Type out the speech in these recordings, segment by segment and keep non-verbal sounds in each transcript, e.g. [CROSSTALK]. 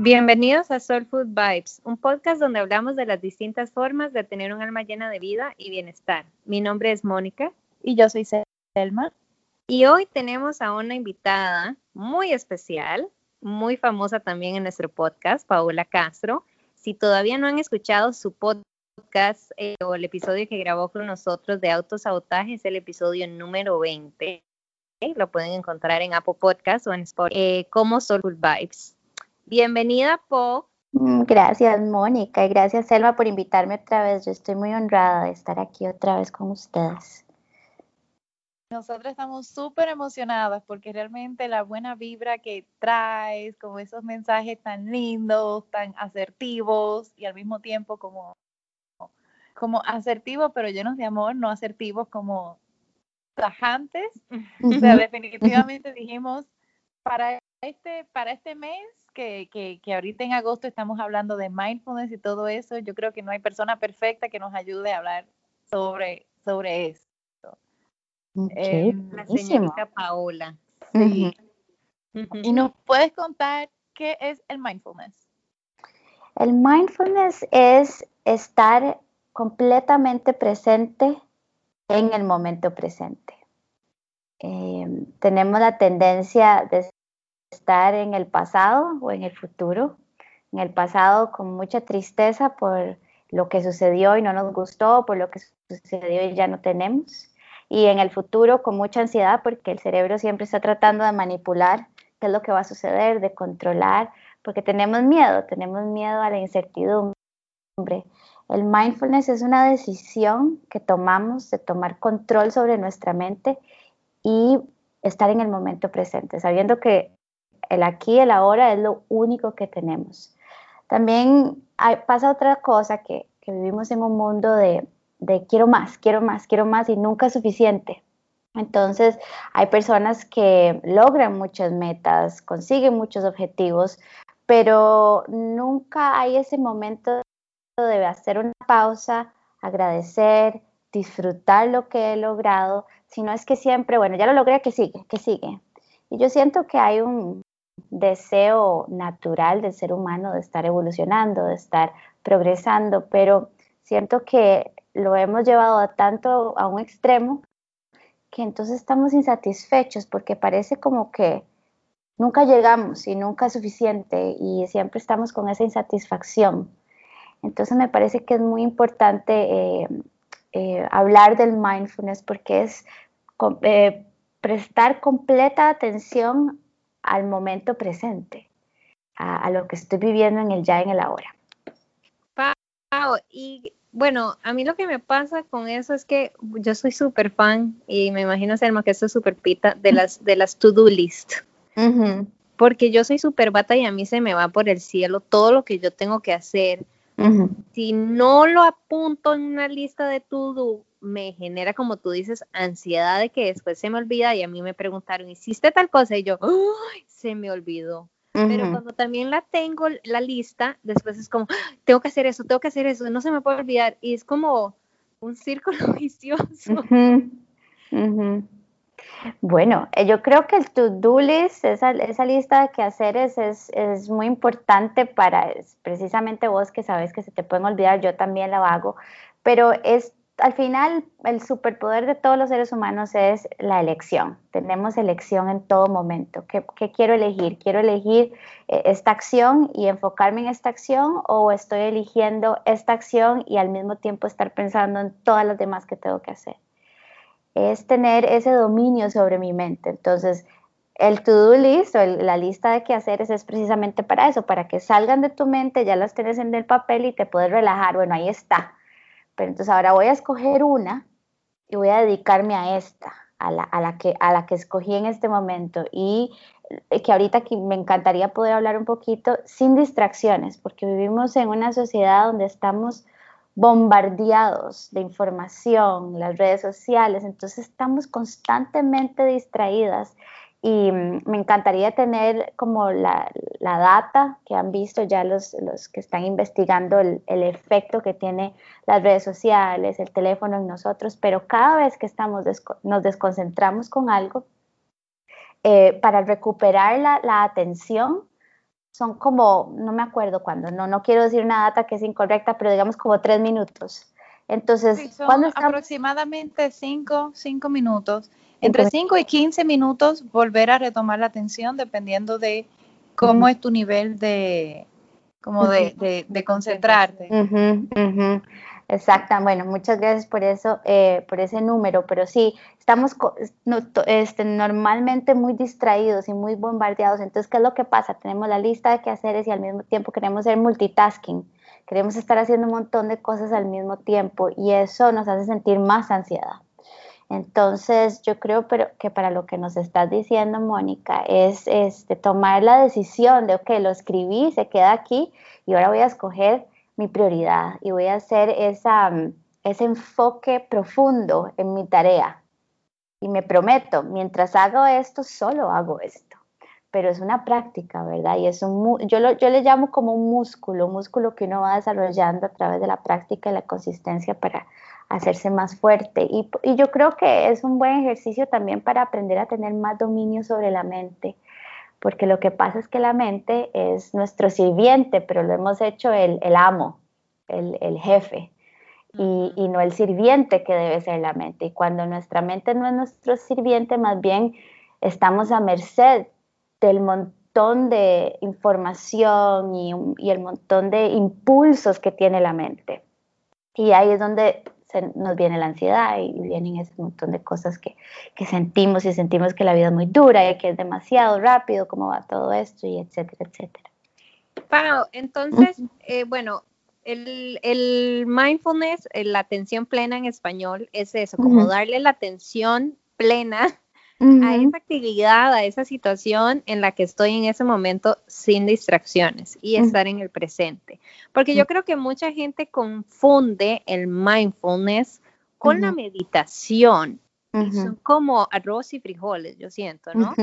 Bienvenidos a Soul Food Vibes, un podcast donde hablamos de las distintas formas de tener un alma llena de vida y bienestar. Mi nombre es Mónica. Y yo soy Selma. Y hoy tenemos a una invitada muy especial, muy famosa también en nuestro podcast, Paola Castro. Si todavía no han escuchado su podcast eh, o el episodio que grabó con nosotros de autosabotaje, es el episodio número 20. Lo pueden encontrar en Apple Podcast o en Spotify eh, como Soul Food Vibes. Bienvenida, Po. Mm, gracias, Mónica, y gracias, Selma, por invitarme otra vez. Yo estoy muy honrada de estar aquí otra vez con ustedes. Nosotros estamos súper emocionadas porque realmente la buena vibra que traes, como esos mensajes tan lindos, tan asertivos y al mismo tiempo como, como asertivos, pero llenos de amor, no asertivos como tajantes. O sea, definitivamente dijimos, para este, para este mes que, ahorita en agosto estamos hablando de mindfulness y todo eso, yo creo que no hay persona perfecta que nos ayude a hablar sobre, sobre eso. Eh, la señorita Paola. ¿Y nos puedes contar qué es el mindfulness? El mindfulness es estar completamente presente en el momento presente. Eh, tenemos la tendencia de estar en el pasado o en el futuro. En el pasado con mucha tristeza por lo que sucedió y no nos gustó, por lo que sucedió y ya no tenemos. Y en el futuro con mucha ansiedad porque el cerebro siempre está tratando de manipular qué es lo que va a suceder, de controlar, porque tenemos miedo, tenemos miedo a la incertidumbre. El mindfulness es una decisión que tomamos de tomar control sobre nuestra mente y estar en el momento presente, sabiendo que el aquí el ahora es lo único que tenemos. También pasa otra cosa que, vivimos en un mundo de, quiero más, quiero más, quiero más y nunca es suficiente. Entonces hay personas que logran muchas metas, consiguen muchos objetivos, pero nunca hay ese momento de hacer una pausa, agradecer, disfrutar lo que he logrado, sino es que siempre, bueno, ya lo logré, que sigue, que sigue. Y yo siento que hay un, deseo natural del ser humano de estar evolucionando, de estar progresando, pero siento que lo hemos llevado a tanto a un extremo que entonces estamos insatisfechos porque parece como que nunca llegamos y nunca es suficiente y siempre estamos con esa insatisfacción. Entonces me parece que es muy importante eh, eh, hablar del mindfulness porque es eh, prestar completa atención al momento presente, a, lo que estoy viviendo en el ya, en el ahora. y bueno, a mí lo que me pasa con eso es que yo soy súper fan y me imagino, Selma, que esto es súper pita de las, de las to-do list. Porque yo soy súper bata y a mí se me va por el cielo todo lo que yo tengo que hacer. Si no lo apunto en una lista de to-do, me genera, como tú dices, ansiedad de que después se me olvida y a mí me preguntaron, ¿hiciste tal cosa? Y yo, ¡ay! Se me olvidó. Pero cuando también la tengo, la lista, después es como, ¡Ah! tengo que hacer eso, tengo que hacer eso, no se me puede olvidar. Y es como un círculo [LAUGHS] vicioso. Bueno, eh, yo creo que el to-do list, esa, esa, lista de quehaceres es, es muy importante para precisamente vos que sabes que se te pueden olvidar, yo también lo hago, pero es al final el superpoder de todos los seres humanos es la elección. Tenemos elección en todo momento. ¿Qué, quiero elegir? ¿Quiero elegir eh, esta acción y enfocarme en esta acción o estoy eligiendo esta acción y al mismo tiempo estar pensando en todas las demás que tengo que hacer? Es tener ese dominio sobre mi mente. Entonces, el to-do list o la lista de quehaceres es precisamente para eso, para que salgan de tu mente, ya las tienes en el papel y te puedes relajar. Bueno, ahí está pero entonces ahora voy a escoger una y voy a dedicarme a esta, a la, que, a la que escogí en este momento. Y eh, que ahorita aquí me encantaría poder hablar un poquito sin distracciones, porque vivimos en una sociedad donde estamos bombardeados de información, las redes sociales, entonces estamos constantemente distraídas y mm, me encantaría tener como la, data que han visto ya los, los que están investigando el, efecto que tiene las redes sociales, el teléfono en nosotros, pero cada vez que estamos nos desconcentramos con algo, eh, para recuperar la, atención, son como, no me acuerdo cuándo, no, no quiero decir una data que es incorrecta, pero digamos como tres minutos. Entonces, ¿cuándo aproximadamente cinco, cinco minutos. Entre cinco y quince minutos volver a retomar la atención dependiendo de cómo es tu nivel de, como de, de, concentrarte. Exacto, bueno, muchas gracias por eso, eh, por ese número, pero sí, estamos este, normalmente muy distraídos y muy bombardeados, entonces, ¿qué es lo que pasa? Tenemos la lista de quehaceres y al mismo tiempo queremos ser multitasking, queremos estar haciendo un montón de cosas al mismo tiempo y eso nos hace sentir más ansiedad. Entonces, yo creo pero, que para lo que nos estás diciendo, Mónica, es este, tomar la decisión de, ok, lo escribí, se queda aquí y ahora voy a escoger mi prioridad y voy a hacer esa, ese enfoque profundo en mi tarea. Y me prometo, mientras hago esto, solo hago esto. Pero es una práctica, ¿verdad? Y es un, yo, yo le llamo como un músculo, un músculo que uno va desarrollando a través de la práctica y la consistencia para hacerse más fuerte. Y, y yo creo que es un buen ejercicio también para aprender a tener más dominio sobre la mente porque lo que pasa es que la mente es nuestro sirviente, pero lo hemos hecho el, amo, el, jefe, y, no el sirviente que debe ser la mente. Y cuando nuestra mente no es nuestro sirviente, más bien estamos a merced del montón de información y, y el montón de impulsos que tiene la mente. Y ahí es donde nos viene la ansiedad y vienen ese montón de cosas que, sentimos y sentimos que la vida es muy dura y que es demasiado rápido, cómo va todo esto y etcétera, etcétera. Pau, entonces, eh, bueno, el, mindfulness, eh, la atención plena en español, es eso, como darle la atención plena a esa actividad, a esa situación en la que estoy en ese momento sin distracciones y estar en el presente. Porque yo creo que mucha gente confunde el mindfulness con la meditación. Y son como arroz y frijoles, yo siento, ¿no?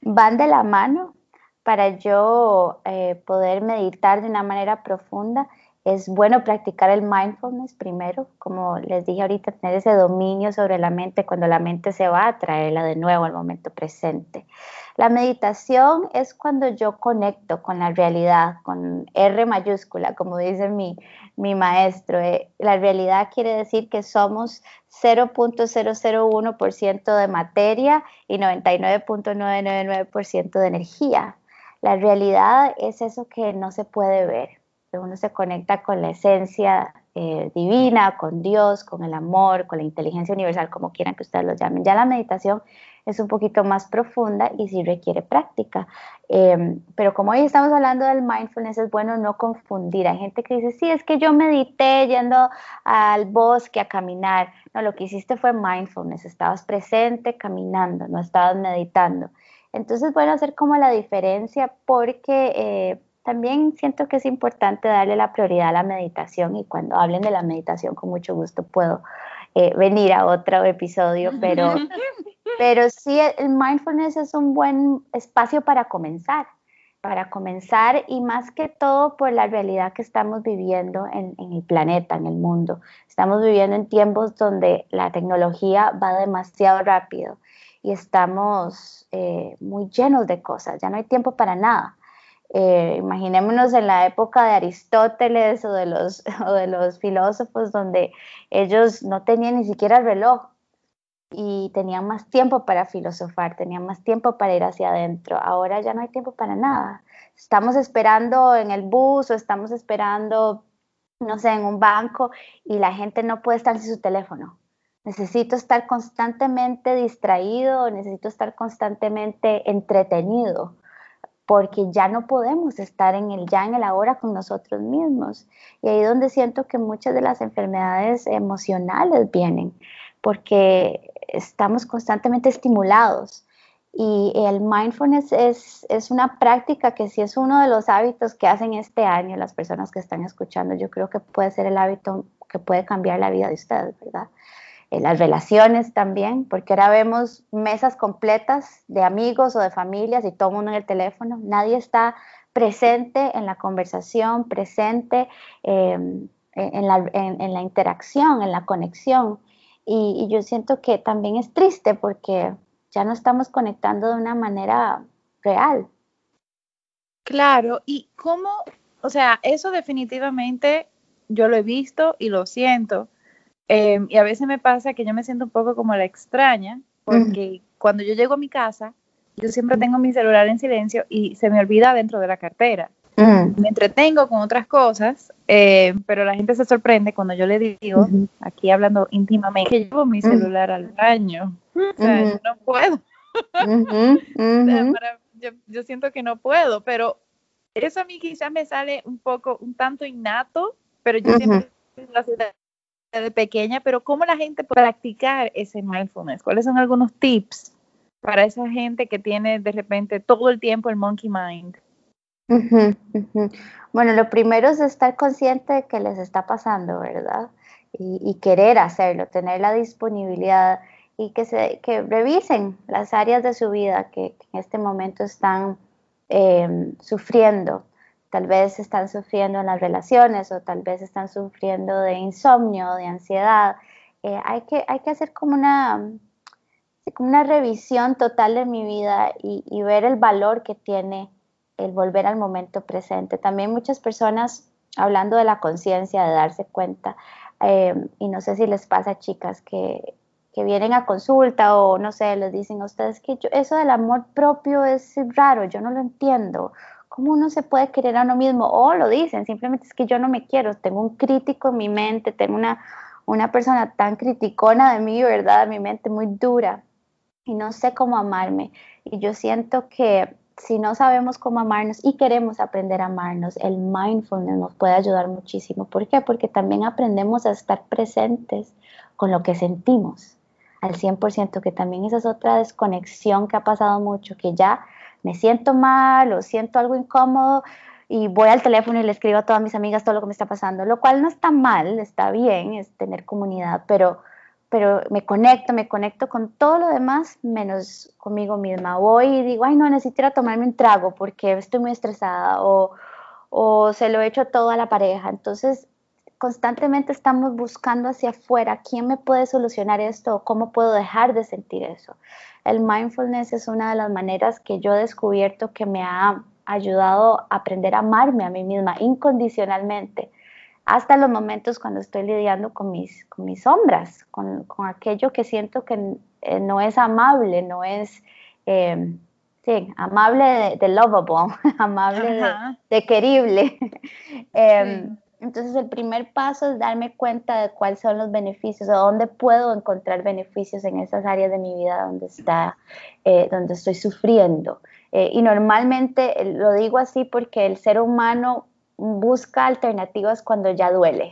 Van de la mano para yo eh, poder meditar de una manera profunda es bueno practicar el mindfulness primero, como les dije ahorita, tener ese dominio sobre la mente cuando la mente se va a traerla de nuevo al momento presente. La meditación es cuando yo conecto con la realidad, con R mayúscula, como dice mi, mi maestro. Eh, la realidad quiere decir que somos 0.001% de materia y 99.999% de energía. La realidad es eso que no se puede ver uno se conecta con la esencia eh, divina, con Dios, con el amor, con la inteligencia universal, como quieran que ustedes lo llamen. Ya la meditación es un poquito más profunda y sí requiere práctica. Em, pero como hoy estamos hablando del mindfulness, es bueno no confundir. Hay gente que dice, sí, es que yo medité yendo al bosque a caminar. No, lo que hiciste fue mindfulness, estabas presente caminando, no estabas meditando. Entonces, bueno, hacer como la diferencia porque eh, también siento que es importante darle la prioridad a la meditación y cuando hablen de la meditación con mucho gusto puedo eh, venir a otro episodio, pero, [LAUGHS] pero sí, el mindfulness es un buen espacio para comenzar, para comenzar y más que todo por la realidad que estamos viviendo en, el planeta, en el mundo. Estamos viviendo en tiempos donde la tecnología va demasiado rápido y estamos eh, muy llenos de cosas, ya no hay tiempo para nada. Eh, imaginémonos en la época de Aristóteles o de, los, [LAUGHS] o de los filósofos donde ellos no tenían ni siquiera reloj y tenían más tiempo para filosofar, tenían más tiempo para ir hacia adentro. Ahora ya no hay tiempo para nada. Estamos esperando en el bus o estamos esperando, no sé, en un banco y la gente no puede estar sin su teléfono. Necesito estar constantemente distraído, necesito estar constantemente entretenido porque ya no podemos estar en el ya, en el ahora con nosotros mismos. Y ahí es donde siento que muchas de las enfermedades emocionales vienen, porque estamos constantemente estimulados. Y el mindfulness es, es una práctica que si es uno de los hábitos que hacen este año las personas que están escuchando, yo creo que puede ser el hábito que puede cambiar la vida de ustedes, ¿verdad? Eh, las relaciones también, porque ahora vemos mesas completas de amigos o de familias y todo mundo en el teléfono, nadie está presente en la conversación, presente em, en, la, interacción, en la conexión. Y, yo siento que también es triste porque ya no estamos conectando de una manera real. Claro, y cómo, o sea, eso definitivamente yo lo he visto y lo siento. Em, y a veces me pasa que yo me siento un poco como la extraña, porque cuando yo llego a mi casa, yo siempre tengo mi celular en silencio y se me olvida dentro de la cartera. Me entretengo con otras cosas, eh, pero la gente se sorprende cuando yo le digo, aquí hablando íntimamente, que llevo mi celular al baño. O sea, yo no puedo. [LAUGHS] yo, siento que no puedo, pero eso a mí quizás me sale un poco, un tanto innato, pero yo siempre de pequeña, pero ¿cómo la gente puede practicar ese mindfulness? ¿Cuáles son algunos tips para esa gente que tiene de repente todo el tiempo el monkey mind? Bueno, lo primero es estar consciente de que les está pasando, ¿verdad? Y, querer hacerlo, tener la disponibilidad y que, se, que revisen las áreas de su vida que, en este momento están em, sufriendo. Tal vez están sufriendo en las relaciones o tal vez están sufriendo de insomnio, de ansiedad. Eh, hay, que, hay que hacer como una, una revisión total de mi vida y, ver el valor que tiene el volver al momento presente. También muchas personas, hablando de la conciencia, de darse cuenta, eh, y no sé si les pasa, chicas, que, que, vienen a consulta o no sé, les dicen a ustedes que eso del amor propio es raro, yo no lo entiendo. ¿Cómo uno se puede querer a uno mismo? O lo dicen, simplemente es que yo no me quiero, tengo un crítico en mi mente, tengo una, una persona tan criticona de mí, ¿verdad? Mi mente muy dura y no sé cómo amarme. Y yo siento que si no sabemos cómo amarnos y queremos aprender a amarnos, el mindfulness nos puede ayudar muchísimo. ¿Por qué? Porque también aprendemos a estar presentes con lo que sentimos al 100%, que también esa es otra desconexión que ha pasado mucho, que ya me siento mal o siento algo incómodo y voy al teléfono y le escribo a todas mis amigas todo lo que me está pasando, lo cual no está mal, está bien, es tener comunidad, pero pero me conecto, me conecto con todo lo demás menos conmigo misma. Voy y digo, ay, no, necesito ir a tomarme un trago porque estoy muy estresada o, o se lo he hecho todo a la pareja. Entonces, constantemente estamos buscando hacia afuera quién me puede solucionar esto o cómo puedo dejar de sentir eso. El mindfulness es una de las maneras que yo he descubierto que me ha ayudado a aprender a amarme a mí misma incondicionalmente hasta los momentos cuando estoy lidiando con mis, con mis sombras, con, con aquello que siento que eh, no es amable, no es, eh, sí, amable de, lovable, [LAUGHS] amable de, querible. [LAUGHS] Em, entonces el primer paso es darme cuenta de cuáles son los beneficios, o dónde puedo encontrar beneficios en esas áreas de mi vida donde, está, eh, donde estoy sufriendo. y normalmente lo digo así porque el ser humano busca alternativas cuando ya duele.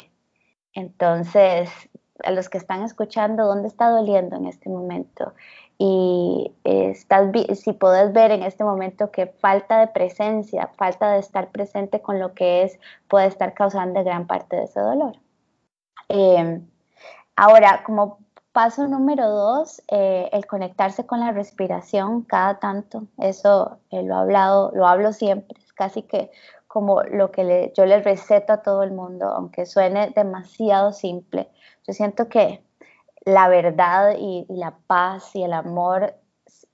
Entonces, a los que están escuchando, ¿dónde está doliendo en este momento? Y estás, si puedes ver en este momento que falta de presencia, falta de estar presente con lo que es, puede estar causando gran parte de ese dolor. Em, ahora, como paso número dos, eh, el conectarse con la respiración cada tanto. Eso eh, lo, hablado, lo hablo siempre, es casi que como lo que yo le receto a todo el mundo, aunque suene demasiado simple. Yo siento que la verdad y, la paz y el amor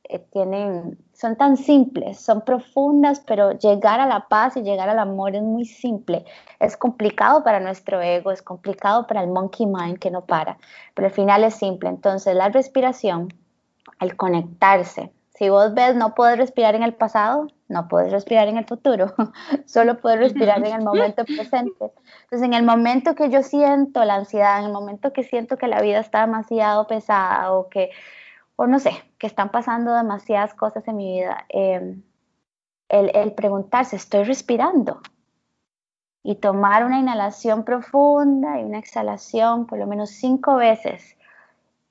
eh, tienen, son tan simples, son profundas, pero llegar a la paz y llegar al amor es muy simple. Es complicado para nuestro ego, es complicado para el monkey mind que no para, pero al final es simple. Entonces la respiración, el conectarse, si vos ves, no puedes respirar en el pasado, no puedes respirar en el futuro, [LAUGHS] solo puedes respirar en el momento presente. Entonces, en el momento que yo siento la ansiedad, en el momento que siento que la vida está demasiado pesada o que, o no sé, que están pasando demasiadas cosas en mi vida, em, el, el preguntarse, ¿estoy respirando? Y tomar una inhalación profunda y una exhalación por lo menos cinco veces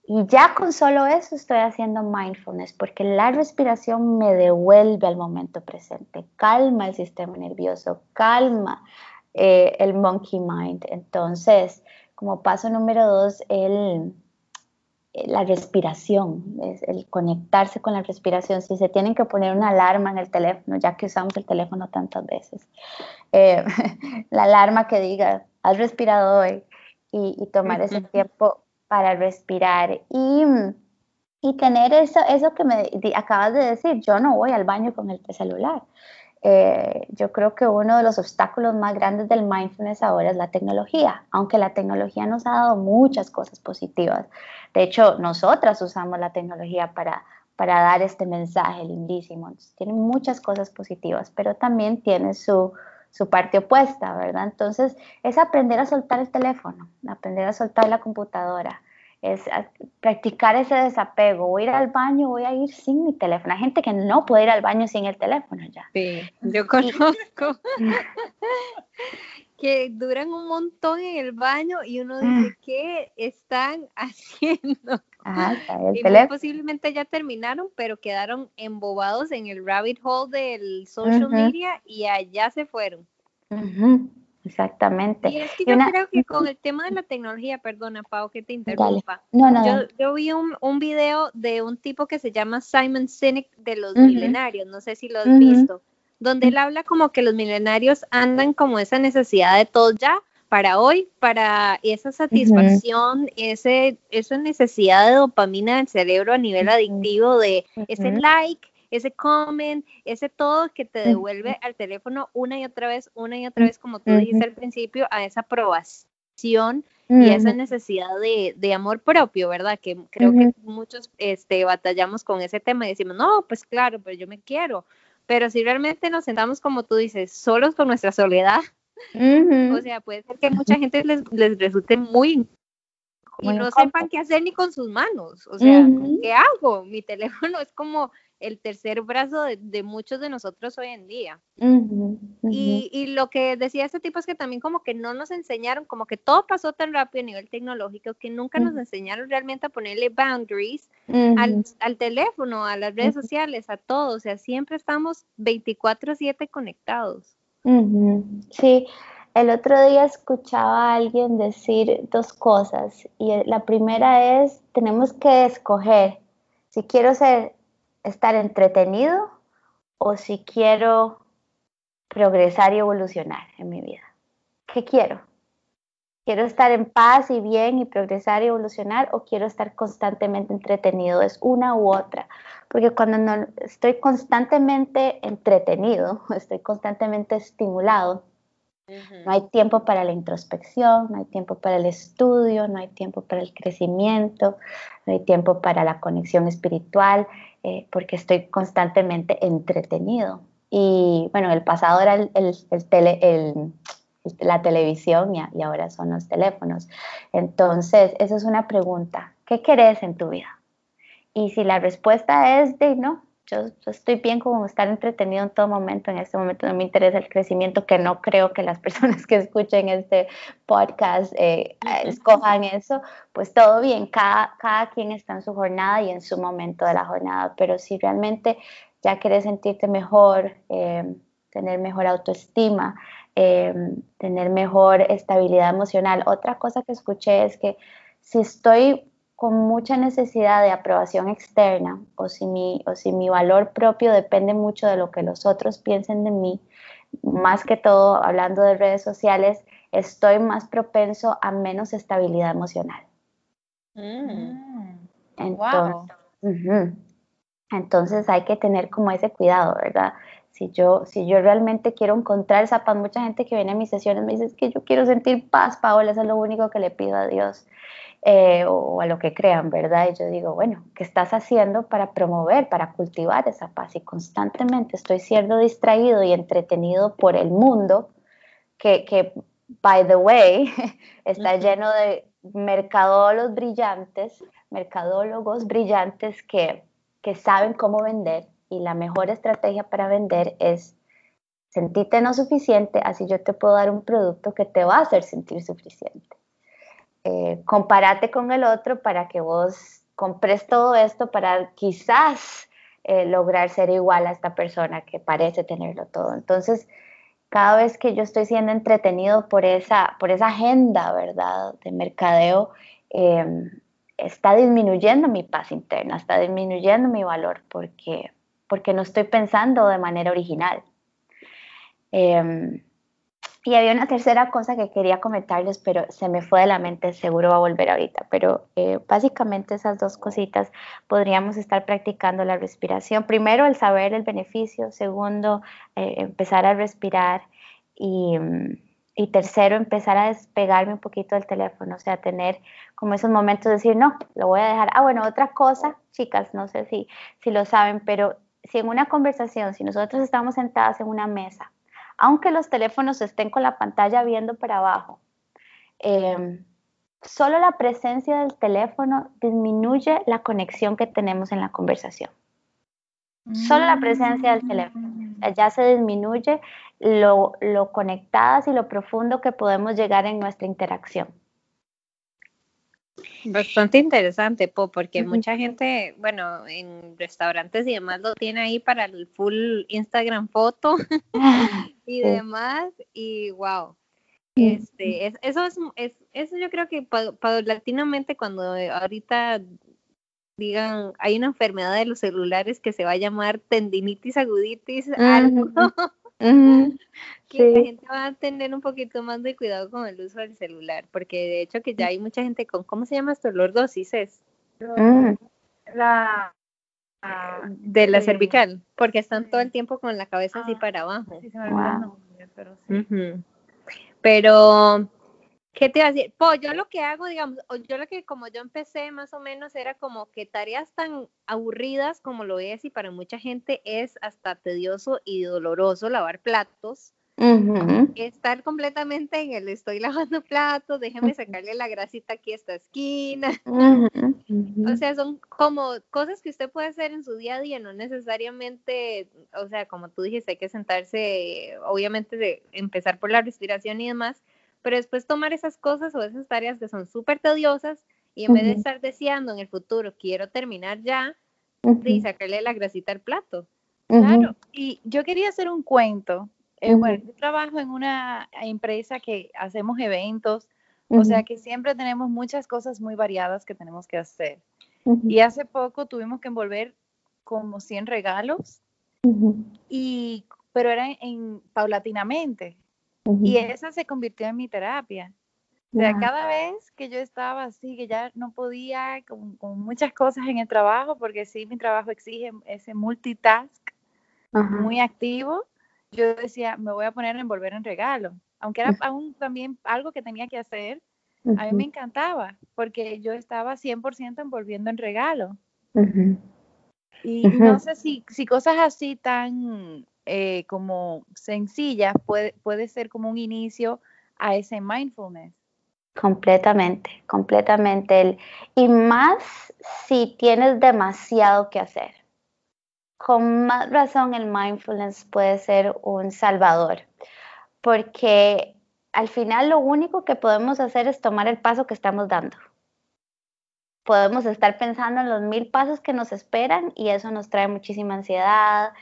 y ya con solo eso estoy haciendo mindfulness, porque la respiración me devuelve al momento presente, calma el sistema nervioso, calma eh, el monkey mind. Entonces, como paso número dos, el, la respiración, es el conectarse con la respiración. Si se tienen que poner una alarma en el teléfono, ya que usamos el teléfono tantas veces, eh, [LAUGHS] la alarma que diga, has respirado hoy y tomar ese tiempo para respirar y, y tener eso, eso que me acabas de decir, yo no voy al baño con el celular. eh, yo creo que uno de los obstáculos más grandes del mindfulness ahora es la tecnología, aunque la tecnología nos ha dado muchas cosas positivas. De hecho, nosotras usamos la tecnología para, para dar este mensaje lindísimo. tiene muchas cosas positivas, pero también tiene su, su parte opuesta, ¿verdad? Entonces, es aprender a soltar el teléfono, aprender a soltar la computadora, es practicar ese desapego. Voy a ir al baño, voy a ir sin mi teléfono. Hay gente que no puede ir al baño sin el teléfono ya. Sí, yo conozco. [LAUGHS] [LAUGHS] que duran un montón en el baño y uno dice, ah. ¿qué están [LAUGHS] haciendo? [LAUGHS] y posiblemente ya terminaron, pero quedaron embobados en el rabbit hole del social media y allá se fueron. Exactamente. Y es que yo creo que con el tema de la tecnología, perdona, Pau, que te interrumpa. No, no, yo, yo, vi un, un, video de un tipo que se llama Simon Sinek de los milenarios, no sé si lo has visto, donde él habla como que los milenarios andan como esa necesidad de todo ya para hoy, para esa satisfacción, ese, esa necesidad de dopamina del cerebro a nivel adictivo de ese like, ese comment, ese todo que te devuelve al teléfono una y otra vez, una y otra vez, como tú dijiste al principio, a esa aprobación y esa necesidad de, amor propio, ¿verdad? Que creo que muchos este, batallamos con ese tema y decimos, no, pues claro, pero yo me quiero. Pero si realmente nos sentamos, como tú dices, solos con nuestra soledad, o sea, puede ser que mucha gente les, les resulte muy y no sepan qué hacer ni con sus manos. O sea, ¿qué hago? Mi [LAUGHS] teléfono es como el tercer brazo de, muchos de nosotros hoy en día. Y, y, lo que decía este tipo es que también como que no nos enseñaron, como que todo pasó tan rápido a nivel tecnológico que nunca nos enseñaron realmente a ponerle boundaries al, al, teléfono, a las redes sociales, a todo. O sea, siempre estamos 24/7 conectados. Sí, el otro día escuchaba a alguien decir dos cosas y la primera es, tenemos que escoger si quiero ser estar entretenido o si quiero progresar y evolucionar en mi vida. ¿Qué quiero? ¿Quiero estar en paz y bien y progresar y evolucionar o quiero estar constantemente entretenido? Es una u otra. Porque cuando no, estoy constantemente entretenido, [LAUGHS] estoy constantemente estimulado, no hay tiempo para la introspección, no hay tiempo para el estudio, no hay tiempo para el crecimiento, no hay tiempo para la conexión espiritual, eh, porque estoy constantemente entretenido. Y bueno, el pasado era el, el, la televisión y, y, ahora son los teléfonos. Entonces, esa es una pregunta. ¿Qué querés en tu vida? Y si la respuesta es de no, yo, estoy bien como estar entretenido en todo momento. En este momento no me interesa el crecimiento, que no creo que las [LAUGHS] personas que escuchen este podcast eh, escojan eso. Pues todo bien, cada, cada quien está en su jornada y en su momento de la jornada. Pero si realmente ya quieres sentirte mejor, eh, tener mejor autoestima, eh, tener mejor estabilidad emocional. Otra cosa que escuché es que si estoy con mucha necesidad de aprobación externa o si, mi, o si mi valor propio depende mucho de lo que los otros piensen de mí, más que todo hablando de redes sociales, estoy más propenso a menos estabilidad emocional. Mm. Entonces, entonces hay que tener como ese cuidado, ¿verdad? Si yo, si yo realmente quiero encontrar esa paz, mucha gente que viene a mis sesiones me dice que yo quiero sentir paz, Paola, eso es lo único que le pido a Dios. Eh, o a lo que crean, ¿verdad? Y yo digo, bueno, ¿qué estás haciendo para promover, para cultivar esa paz? Y constantemente estoy siendo distraído y entretenido por el mundo, que, que by the way, [LAUGHS] está lleno de mercadólogos brillantes, mercadólogos brillantes que, que saben cómo vender y la mejor estrategia para vender es sentirte no suficiente, así yo te puedo dar un producto que te va a hacer sentir suficiente eh, compárate con el otro para que vos compres todo esto para quizás eh, lograr ser igual a esta persona que parece tenerlo todo. Entonces, cada vez que yo estoy siendo entretenido por esa, por esa agenda, ¿verdad?, de mercadeo, em, está disminuyendo mi paz interna, está disminuyendo mi valor porque, porque no estoy pensando de manera original. Em, Y había una tercera cosa que quería comentarles, pero se me fue de la mente, seguro va a volver ahorita. Pero eh, básicamente esas dos cositas podríamos estar practicando la respiración. Primero, el saber el beneficio. Segundo, eh, empezar a respirar. Y, y, tercero, empezar a despegarme un poquito del teléfono. O sea, tener como esos momentos de decir, no, lo voy a dejar. Ah, bueno, otra cosa, chicas, no sé si, si lo saben, pero si en una conversación, si nosotros estamos sentadas en una mesa, aunque los teléfonos estén con la pantalla viendo para abajo. Em, solo la presencia del teléfono disminuye la conexión que tenemos en la conversación. Solo la presencia del teléfono. ya se disminuye lo, lo conectadas y lo profundo que podemos llegar en nuestra interacción. Bastante interesante, Po, porque mucha gente, bueno, en restaurantes y demás lo tiene ahí para el full Instagram foto [LAUGHS] y demás, y wow. Este, eso es, eso yo creo que paulatinamente cuando ahorita digan, hay una enfermedad de los celulares que se va a llamar tendinitis aguditis, algo, [LAUGHS] [LAUGHS] que la gente va a tener un poquito más de cuidado con el uso del celular, porque de hecho que ya hay mucha gente con, ¿cómo se llama esto? Lordosis es. Mm. La de la cervical, porque están todo el tiempo con la cabeza así ah, para abajo. Sí, se me pero sí. Pero ¿Qué te iba a decir? Pues yo lo que hago, digamos, yo lo que como yo empecé más o menos era como que tareas tan aburridas como lo es y para mucha gente es hasta tedioso y doloroso lavar platos. Estar completamente en el estoy lavando [LAUGHS] platos, déjeme sacarle la grasita aquí a esta esquina. [LAUGHS] O sea, son como cosas que usted puede hacer en su día a día, no necesariamente, o sea, como tú dijiste, hay que sentarse, obviamente, de empezar por la respiración y demás, pero después tomar esas cosas o esas tareas que son súper tediosas y en vez de estar deseando en el futuro, quiero terminar ya, y sacarle la grasita al plato. Claro, y yo quería hacer un cuento. Eh, bueno, yo trabajo en una empresa que hacemos eventos, o sea que siempre tenemos muchas cosas muy variadas que tenemos que hacer. Y hace poco tuvimos que envolver como 100 regalos, y, pero era en paulatinamente. Y esa se convirtió en mi terapia. O sea, cada vez que yo estaba así, que ya no podía, con, muchas cosas en el trabajo, porque sí, mi trabajo exige ese multitask muy activo, yo decía, me voy a poner a envolver en regalo. Aunque era aún también algo que tenía que hacer, a mí me encantaba, porque yo estaba 100% envolviendo en regalo. Y no sé si, si cosas así tan eh, como sencilla puede, puede ser como un inicio a ese mindfulness. Completamente, completamente. y más si tienes demasiado que hacer. Con más razón el mindfulness puede ser un salvador, porque al final lo único que podemos hacer es tomar el paso que estamos dando. Podemos estar pensando en los mil pasos que nos esperan y eso nos trae muchísima ansiedad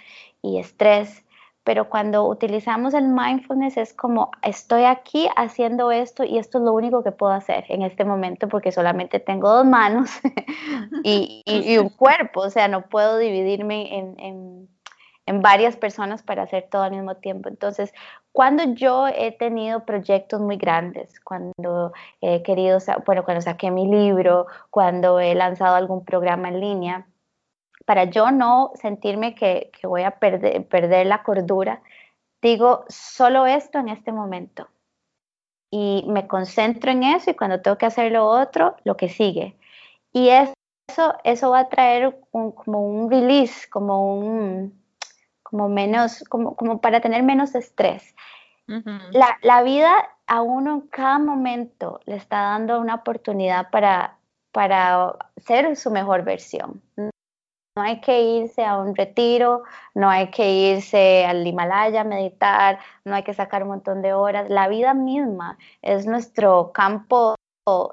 y estrés, pero cuando utilizamos el mindfulness es como estoy aquí haciendo esto y esto es lo único que puedo hacer en este momento porque solamente tengo dos manos [LAUGHS] y, un cuerpo, o sea, no puedo dividirme en, en, varias personas para hacer todo al mismo tiempo. Entonces, cuando yo he tenido proyectos muy grandes, cuando he querido, bueno, cuando saqué mi libro, cuando he lanzado algún programa en línea, para yo no sentirme que, voy a perder, perder la cordura, digo solo esto en este momento. Y me concentro en eso y cuando tengo que hacer lo otro, lo que sigue. Y eso, eso va a traer como un release, como un, como menos, como, como para tener menos estrés. la, la, vida a uno en cada momento le está dando una oportunidad para, para ser su mejor versión. No hay que irse a un retiro, no hay que irse al Himalaya a meditar, no hay que sacar un montón de horas. La vida misma es nuestro campo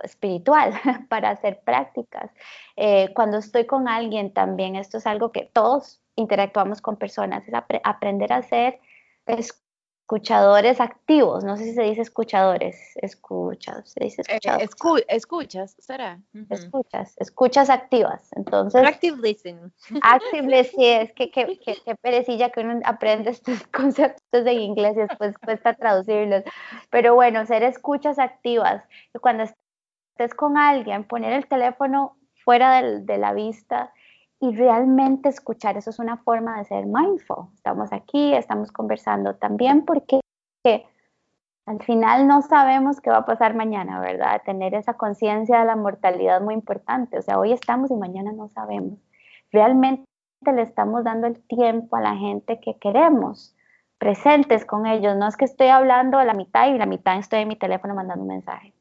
espiritual [LAUGHS] para hacer prácticas. Eh, cuando estoy con alguien también, esto es algo que todos interactuamos con personas, es aprender a hacer escuchadores activos, no sé si se dice escuchadores, escuchas, se dice eh, escuchas, será. Escuchas, escuchas activas. Entonces, active listening. Active listening, es que, que, [LAUGHS] que, perecilla que uno aprende estos [LAUGHS] conceptos en inglés y después cuesta traducirlos. Pero bueno, ser escuchas activas, cuando estés con alguien, poner el teléfono fuera de la vista y realmente escuchar. Eso es una forma de ser mindful. Estamos aquí, estamos conversando también porque al final no sabemos qué va a pasar mañana, ¿verdad? Tener esa conciencia de la mortalidad muy importante. O sea, hoy estamos y mañana no sabemos. Realmente le estamos dando el tiempo a la gente que queremos, presentes con ellos. No es que estoy hablando a la mitad y la mitad estoy en mi teléfono mandando un mensaje.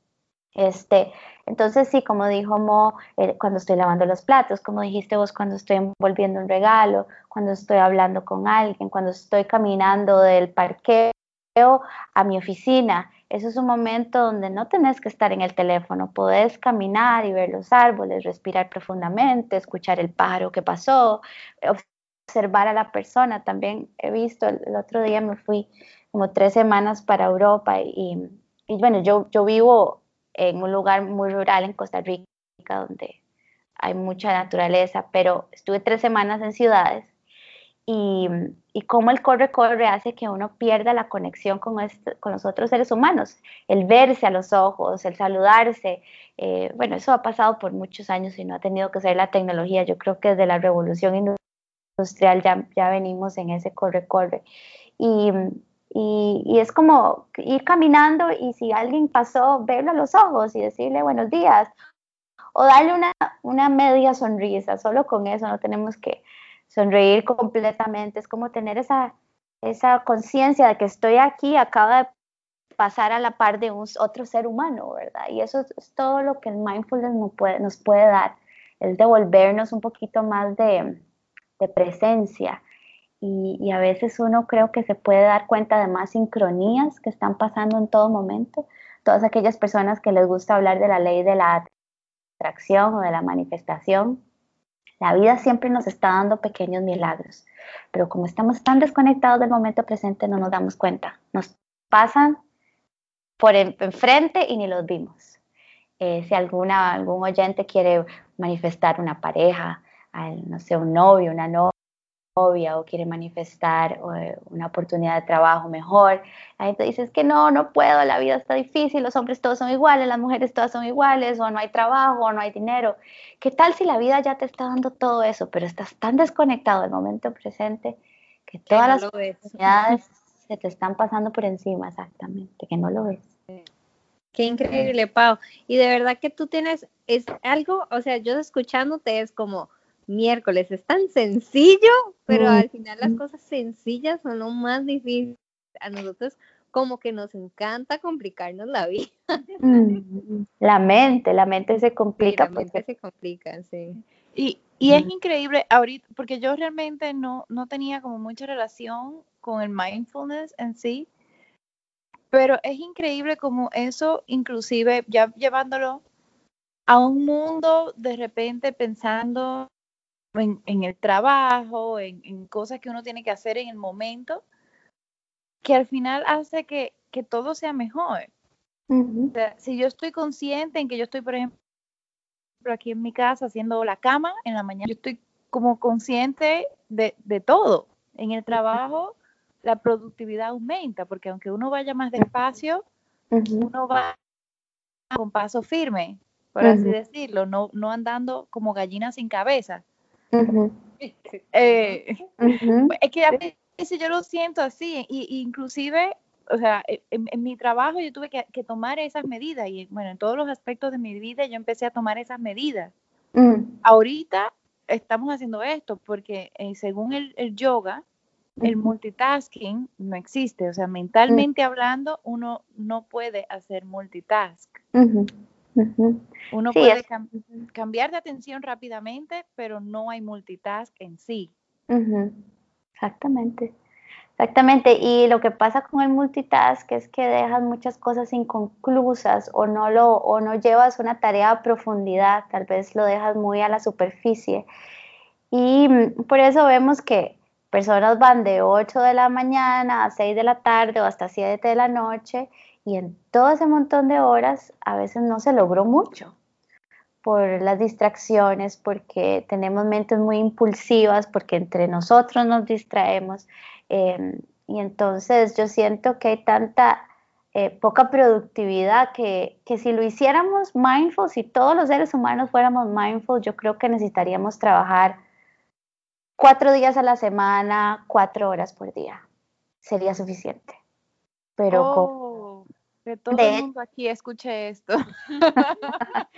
Este, entonces, sí, como dijo Mo, eh, cuando estoy lavando los platos, como dijiste vos, cuando estoy envolviendo un regalo, cuando estoy hablando con alguien, cuando estoy caminando del parqueo a mi oficina, eso es un momento donde no tenés que estar en el teléfono, podés caminar y ver los árboles, respirar profundamente, escuchar el pájaro que pasó, observar a la persona. También he visto, el, otro día me fui como tres semanas para Europa y, y bueno, yo, yo vivo en un lugar muy rural en Costa Rica, donde hay mucha naturaleza, pero estuve tres semanas en ciudades y, y cómo el corre-corre hace que uno pierda la conexión con, con los otros seres humanos, el verse a los ojos, el saludarse. Eh, bueno, eso ha pasado por muchos años y no ha tenido que ser la tecnología. Yo creo que desde la revolución industrial ya, ya venimos en ese corre-corre. Y, y, es como ir caminando y si alguien pasó, verlo a los ojos y decirle buenos días o darle una, una media sonrisa, solo con eso no tenemos que sonreír completamente, es como tener esa, esa conciencia de que estoy aquí, acaba de pasar a la par de un, otro ser humano, ¿verdad? Y eso es, todo lo que el mindfulness nos puede, nos puede dar, el devolvernos un poquito más de, de presencia y, a veces uno creo que se puede dar cuenta de más sincronías que están pasando en todo momento. Todas aquellas personas que les gusta hablar de la ley de la atracción o de la manifestación, la vida siempre nos está dando pequeños milagros, pero como estamos tan desconectados del momento presente no nos damos cuenta. Nos pasan por enfrente y ni los vimos. Eh, si alguna, algún oyente quiere manifestar una pareja, no sé, un novio, una novia, o quiere manifestar eh, una oportunidad de trabajo mejor. La gente dice, es que no, no puedo, la vida está difícil, los hombres todos son iguales, las mujeres todas son iguales, o no hay trabajo, o no hay dinero. ¿Qué tal si la vida ya te está dando todo eso, pero estás tan desconectado del momento presente que todas las oportunidades se te están pasando por encima, exactamente, que no lo ves? Qué increíble, Pau. Y de verdad que tú tienes, es algo, o sea, yo escuchándote es como, miércoles. Es tan sencillo, pero al final las cosas sencillas son lo más difícil. A nosotros como que nos encanta complicarnos la vida. La mente, la mente se complica. la mente se complica, sí. Y, y es increíble ahorita, porque yo realmente no, no tenía como mucha relación con el mindfulness en sí, pero es increíble como eso, inclusive ya llevándolo a un mundo de repente pensando en, el trabajo, en, cosas que uno tiene que hacer en el momento, que al final hace que, todo sea mejor. si yo estoy consciente en que yo estoy, por ejemplo, aquí en mi casa haciendo la cama en la mañana, yo estoy como consciente de, todo. En el trabajo la productividad aumenta, porque aunque uno vaya más despacio, uno va con paso firme, por así decirlo, no, no andando como gallina sin cabeza. [LAUGHS] Eh, es que a veces yo lo siento así, y, inclusive, o sea, e, en, mi trabajo yo tuve que, tomar esas medidas, y bueno, en todos los aspectos de mi vida yo empecé a tomar esas medidas. Ahorita estamos haciendo esto porque eh, según el, yoga, el multitasking no existe, o sea, mentalmente hablando, uno no puede hacer multitask. Uno puede cambiar de atención rápidamente, pero no hay multitask en sí. Exactamente. Exactamente, y lo que pasa con el multitask es que dejas muchas cosas inconclusas o no, lo, o no llevas una tarea a profundidad, tal vez lo dejas muy a la superficie. Y mm, por eso vemos que personas van de 8 de la mañana a 6 de la tarde o hasta 7 de la noche y en todo ese montón de horas a veces no se logró mucho por las distracciones, porque tenemos mentes muy impulsivas, porque entre nosotros nos distraemos. Em, y entonces yo siento que hay tanta eh, poca productividad que, que, si lo hiciéramos mindful, si todos los seres humanos fuéramos mindful, yo creo que necesitaríamos trabajar cuatro días a la semana, cuatro horas por día. Sería suficiente. Pero oh, que todo el mundo aquí escuche esto. [LAUGHS]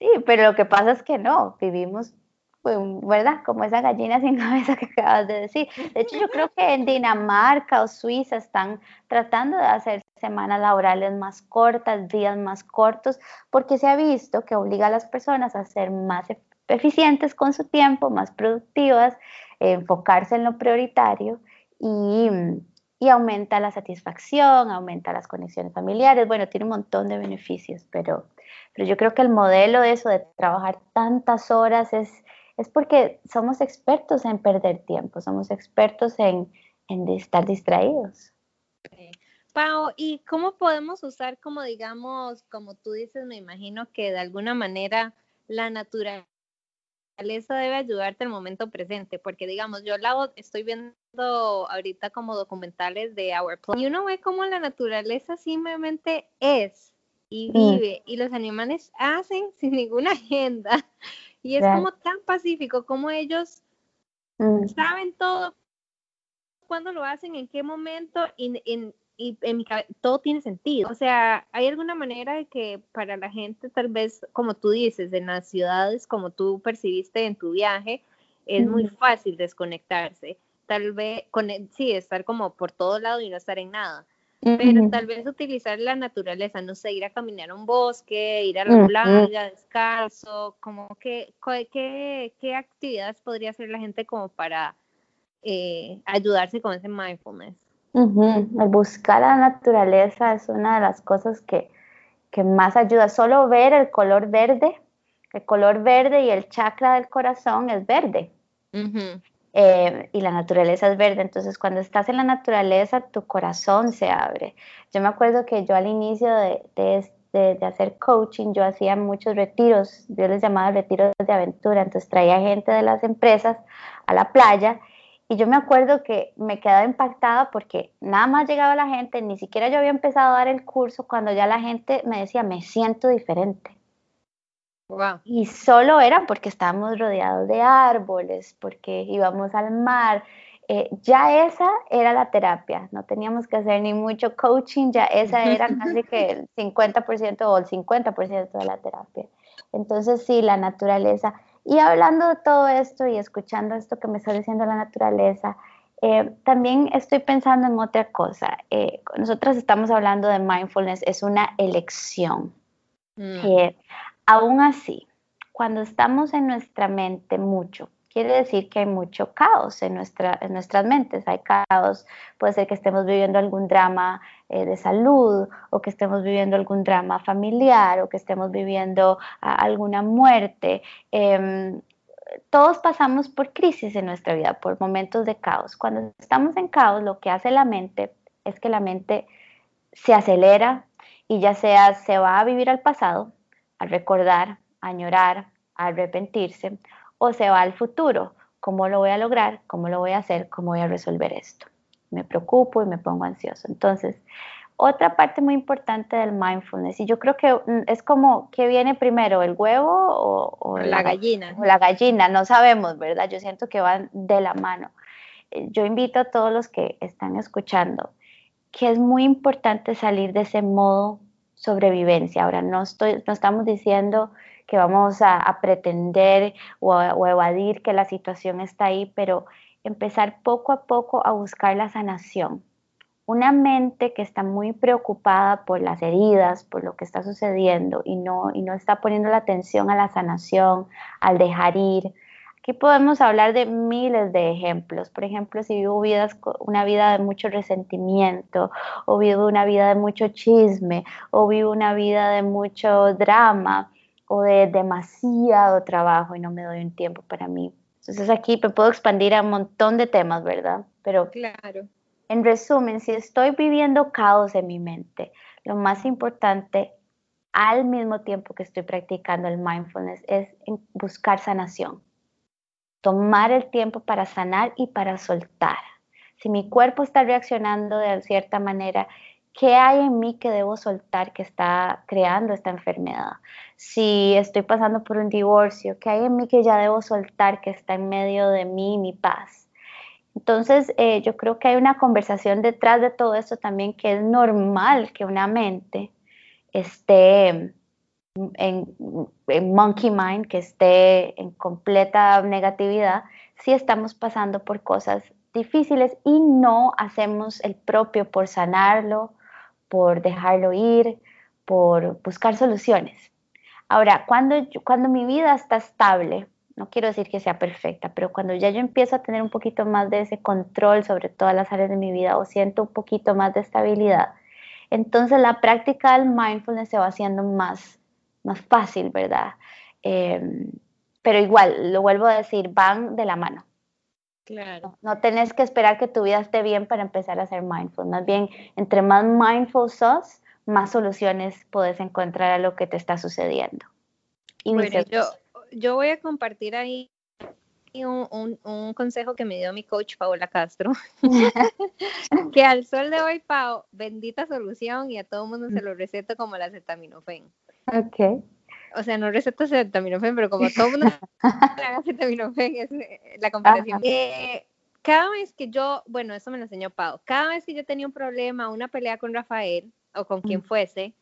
Sí, pero lo que pasa es que no, vivimos, pues, ¿verdad? Como esa gallina sin [LAUGHS] cabeza que acabas de decir. De hecho, yo creo que en Dinamarca o Suiza están tratando de hacer semanas laborales más cortas, días más cortos, porque se ha visto que obliga a las personas a ser más eficientes con su tiempo, más productivas, enfocarse en lo prioritario y, y aumenta la satisfacción, aumenta las conexiones familiares. Bueno, tiene un montón de beneficios, pero pero yo creo que el modelo de eso, de trabajar tantas horas, es, es porque somos expertos en perder tiempo, somos expertos en, en estar distraídos. Pau, ¿y cómo podemos usar, como digamos, como tú dices, me imagino que de alguna manera la naturaleza debe ayudarte al momento presente? Porque, digamos, yo la estoy viendo ahorita como documentales de Our Planet y uno ve cómo la naturaleza simplemente es y mm. vive y los animales hacen [LAUGHS] sin ninguna agenda y es como tan pacífico como ellos mm. saben todo cuándo lo hacen, en qué momento y, en, y en mi todo tiene sentido. O sea, hay alguna manera de que para la gente tal vez, como tú dices, en las ciudades, como tú percibiste en tu viaje, es muy fácil desconectarse. Tal vez, con, sí, estar como por todo lado y no estar en nada pero tal vez utilizar la naturaleza, no sé, ir a caminar a un bosque, ir a la playa, descalzo, como que, ¿qué, qué actividades podría hacer la gente como para eh, ayudarse con ese mindfulness? El buscar la naturaleza es una de las cosas que, que más ayuda. Solo ver el color verde, el color verde y el chakra del corazón es verde. Eh, y la naturaleza es verde. Entonces, cuando estás en la naturaleza, tu corazón se abre. Yo me acuerdo que yo al inicio de, de, de, hacer coaching, yo hacía muchos retiros, yo les llamaba retiros de aventura, entonces traía gente de las empresas a la playa. Y yo me acuerdo que me quedaba impactada porque nada más llegaba la gente, ni siquiera yo había empezado a dar el curso cuando ya la gente me decía, me siento diferente y solo era porque estábamos rodeados de árboles, porque íbamos al mar. Eh, ya esa era la terapia, no teníamos que hacer ni mucho coaching, ya esa era [LAUGHS] casi que el 50% o el 50% de la terapia. Entonces sí, la naturaleza. Y hablando de todo esto y escuchando esto que me está diciendo la naturaleza, eh, también estoy pensando en otra cosa. Eh, nosotros estamos hablando de mindfulness, es una elección. Mm. Aún así, cuando estamos en nuestra mente mucho, quiere decir que hay mucho caos en, nuestra, en nuestras mentes. Hay caos, puede ser que estemos viviendo algún drama eh, de salud o que estemos viviendo algún drama familiar o que estemos viviendo alguna muerte. Em, todos pasamos por crisis en nuestra vida, por momentos de caos. Cuando estamos en caos, lo que hace la mente es que la mente se acelera y ya sea se va a vivir al pasado a recordar, a añorar, a arrepentirse, o se va al futuro, ¿cómo lo voy a lograr? ¿Cómo lo voy a hacer? ¿Cómo voy a resolver esto? Me preocupo y me pongo ansioso. Entonces, otra parte muy importante del mindfulness, y yo creo que mm, es como, ¿qué viene primero, el huevo o, la, gallina? O la gallina, no sabemos, ¿verdad? Yo siento que van de la mano. Eh, yo invito a todos los que están escuchando que es muy importante salir de ese modo sobrevivencia. Ahora, no, estoy, no estamos diciendo que vamos a, pretender o, o, evadir que la situación está ahí, pero empezar poco a poco a buscar la sanación. Una mente que está muy preocupada por las heridas, por lo que está sucediendo y no, y no está poniendo la atención a la sanación, al dejar ir, Aquí podemos hablar de miles de ejemplos. Por ejemplo, si vivo una vida de mucho resentimiento, o vivo una vida de mucho chisme, o vivo una vida de mucho drama, o de demasiado trabajo y no me doy un tiempo para mí. Entonces aquí me puedo expandir a un montón de temas, ¿verdad? Pero claro. En resumen, si estoy viviendo caos en mi mente, lo más importante al mismo tiempo que estoy practicando el mindfulness es buscar sanación. Tomar el tiempo para sanar y para soltar. Si mi cuerpo está reaccionando de cierta manera, ¿qué hay en mí que debo soltar que está creando esta enfermedad? Si estoy pasando por un divorcio, ¿qué hay en mí que ya debo soltar que está en medio de mí mi paz? Entonces, eh, yo creo que hay una conversación detrás de todo esto también que es normal que una mente esté en, monkey mind, que esté en completa negatividad, si estamos pasando por cosas difíciles y no hacemos el propio por sanarlo, por dejarlo ir, por buscar soluciones. Ahora, cuando, cuando mi vida está estable, no quiero decir que sea perfecta, pero cuando ya yo empiezo a tener un poquito más de ese control sobre todas las áreas de mi vida o siento un poquito más de estabilidad, entonces la práctica del mindfulness se va haciendo más, más fácil, ¿verdad? Em, pero igual, lo vuelvo a decir, van de la mano. Claro. No, tenés que esperar que tu vida esté bien para empezar a ser mindful. Más bien, entre más mindful sos, más soluciones puedes encontrar a lo que te está sucediendo. Y bueno, yo, yo voy a compartir ahí un, un, consejo que me dio mi coach Paola Castro, [LAUGHS] que al sol de hoy, Pao, bendita solución y a todo mundo se lo receto como la acetaminofén. Ok. O sea, no receto acetaminofén, pero como todo el mundo [LAUGHS] haga acetaminofén, es eh, la comparación. Eh, cada vez que yo, bueno, eso me lo enseñó Pau, cada vez que yo tenía un problema, una pelea con Rafael o con quien fuese,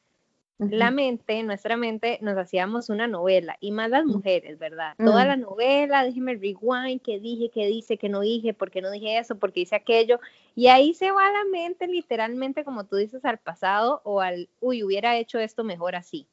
la mente, nuestra mente, nos hacíamos una novela, y más las mujeres, ¿verdad? Toda la novela, déjeme rewind, qué dije, qué dice, qué no dije, por qué no dije eso, por qué hice aquello, y ahí se va la mente literalmente, como tú dices, al pasado o al, uy, hubiera hecho esto mejor así.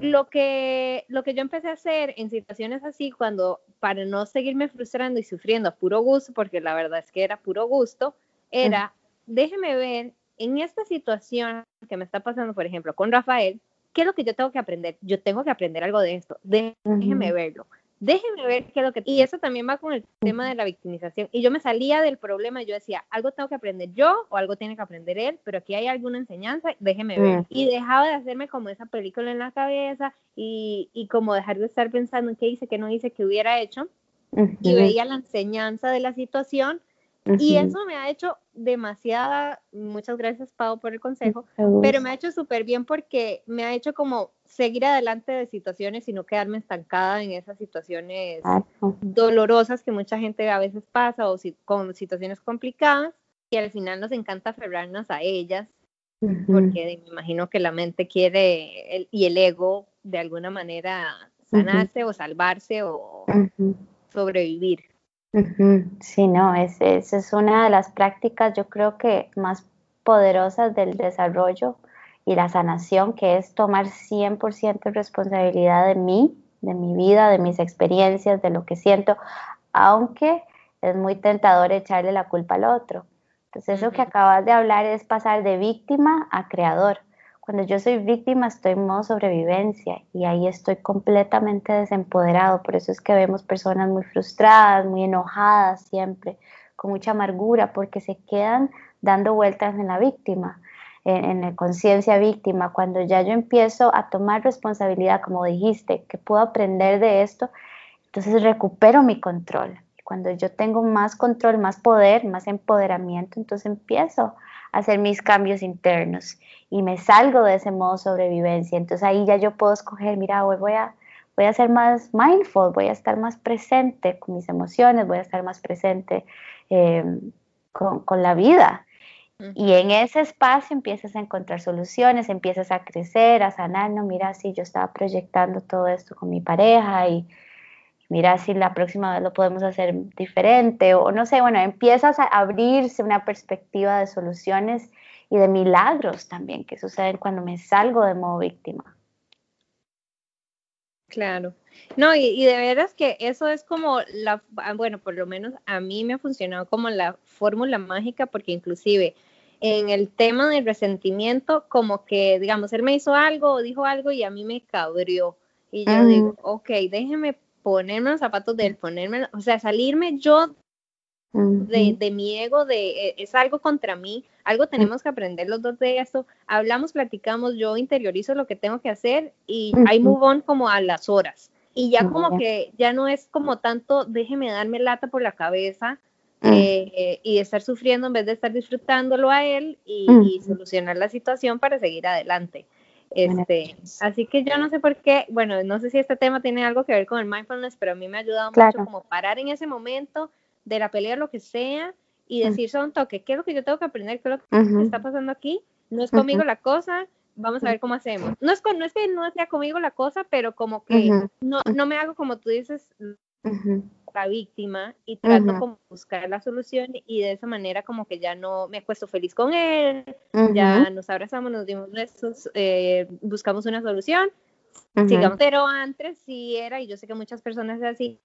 Lo que, lo que yo empecé a hacer en situaciones así, cuando, para no seguirme frustrando y sufriendo a puro gusto, porque la verdad es que era puro gusto, era, déjeme ver en esta situación que me está pasando, por ejemplo, con Rafael, ¿qué es lo que yo tengo que aprender? Yo tengo que aprender algo de esto. Déjeme verlo. Déjeme ver qué es lo que... Y eso también va con el tema de la victimización. Y yo me salía del problema y yo decía, algo tengo que aprender yo o algo tiene que aprender él, pero aquí hay alguna enseñanza, déjeme ver. Y dejaba de hacerme como esa película en la cabeza y, y como dejar de estar pensando en qué hice, qué no hice, qué hubiera hecho. Y veía la enseñanza de la situación y eso me ha hecho demasiada, muchas gracias Pau por el consejo, pero me ha hecho súper bien porque me ha hecho como seguir adelante de situaciones y no quedarme estancada en esas situaciones dolorosas que mucha gente a veces pasa o si, con situaciones complicadas y al final nos encanta aferrarnos a ellas porque me imagino que la mente quiere y el ego de alguna manera sanarse o salvarse o sobrevivir. Sí, no, esa es una de las prácticas yo creo que más poderosas del desarrollo y la sanación, que es tomar 100% responsabilidad de mí, de mi vida, de mis experiencias, de lo que siento, aunque es muy tentador echarle la culpa al otro. Entonces, eso que acabas de hablar es pasar de víctima a creador. Cuando yo soy víctima estoy en modo sobrevivencia y ahí estoy completamente desempoderado. Por eso es que vemos personas muy frustradas, muy enojadas siempre, con mucha amargura, porque se quedan dando vueltas en la víctima, en, la conciencia víctima. Cuando ya yo empiezo a tomar responsabilidad, como dijiste, que puedo aprender de esto, entonces recupero mi control. Cuando yo tengo más control, más poder, más empoderamiento, entonces empiezo hacer mis cambios internos y me salgo de ese modo sobrevivencia. Entonces ahí ya yo puedo escoger, mira, hoy voy a, voy a ser más mindful, voy a estar más presente con mis emociones, voy a estar más presente em, con, con, la vida. Y en ese espacio empiezas a encontrar soluciones, empiezas a crecer, a sanar, no, mira, si yo estaba proyectando todo esto con mi pareja y mira si la próxima vez lo podemos hacer diferente o no sé, bueno, empiezas a abrirse una perspectiva de soluciones y de milagros también que suceden cuando me salgo de modo víctima. Claro. No, y, de veras que eso es como la, ah, bueno, por lo menos a mí me ha funcionado como la fórmula mágica porque inclusive en el tema del resentimiento, como que, digamos, él me hizo algo o dijo algo y a mí me cabrió. Y yo digo, ok, déjeme ponerme los zapatos de él, ponerme, o sea, salirme yo de, de, mi ego, de e, es algo contra mí, algo tenemos que aprender los dos de esto, hablamos, platicamos, yo interiorizo lo que tengo que hacer y hay move on como a las horas. Y ya. como que ya no es como tanto, déjeme darme lata por la cabeza eh, y estar sufriendo en vez de estar disfrutándolo a él y, solucionar la situación para seguir adelante. Este, así que yo no sé por qué, bueno, no sé si este tema tiene algo que ver con el mindfulness, pero a mí me ha ayudado mucho como parar en ese momento, de la pelea, lo que sea, y decir son toque, ¿qué es lo que yo tengo que aprender? ¿Qué es lo que está pasando aquí? No es conmigo la cosa, vamos a ver cómo hacemos. No es, no es que no sea conmigo la cosa, pero como que no, no me hago como tú dices, la víctima y trato como buscar la solución y de esa manera como que ya no me acuesto feliz con él, ya nos abrazamos, nos dimos besos, eh, buscamos una solución, sigamos, pero antes sí era, y yo sé que muchas personas es así,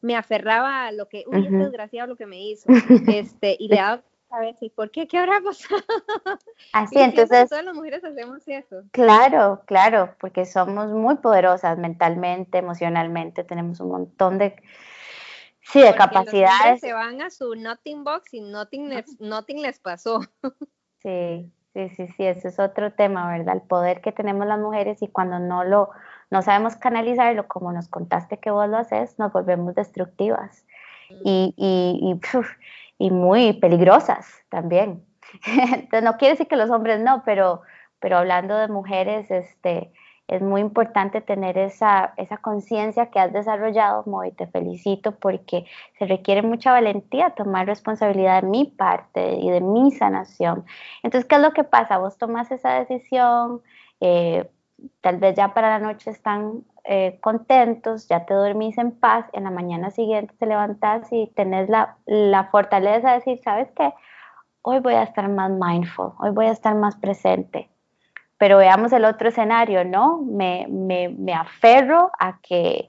me aferraba a lo que, uy, es desgraciado lo que me hizo, [LAUGHS] este, y le daba a ver, ¿y por qué? ¿Qué habrá pasado? [LAUGHS] Así, entonces... Todas las mujeres hacemos eso. Claro, claro, porque somos muy poderosas mentalmente, emocionalmente, tenemos un montón de... Sí, de capacidades. se van a su nothing box y nothing les, nothing les pasó. [LAUGHS] Sí, sí, sí, sí, ese es otro tema, ¿verdad? El poder que tenemos las mujeres y cuando no lo no sabemos canalizarlo, como nos contaste que vos lo haces, nos volvemos destructivas y, y, y, muy peligrosas también. [LAUGHS] Entonces, no quiere decir que los hombres no, pero, pero hablando de mujeres, este, es muy importante tener esa, esa conciencia que has desarrollado, Mo, y te felicito porque se requiere mucha valentía tomar responsabilidad de mi parte y de mi sanación. Entonces, ¿qué es lo que pasa? Vos tomas esa decisión, eh, tal vez ya para la noche están eh, contentos, ya te dormís en paz, en la mañana siguiente te levantas y tenés la, fortaleza de decir, ¿sabes qué? Hoy voy a estar más mindful, hoy voy a estar más presente. Pero veamos el otro escenario, ¿no? Me, me, aferro a que,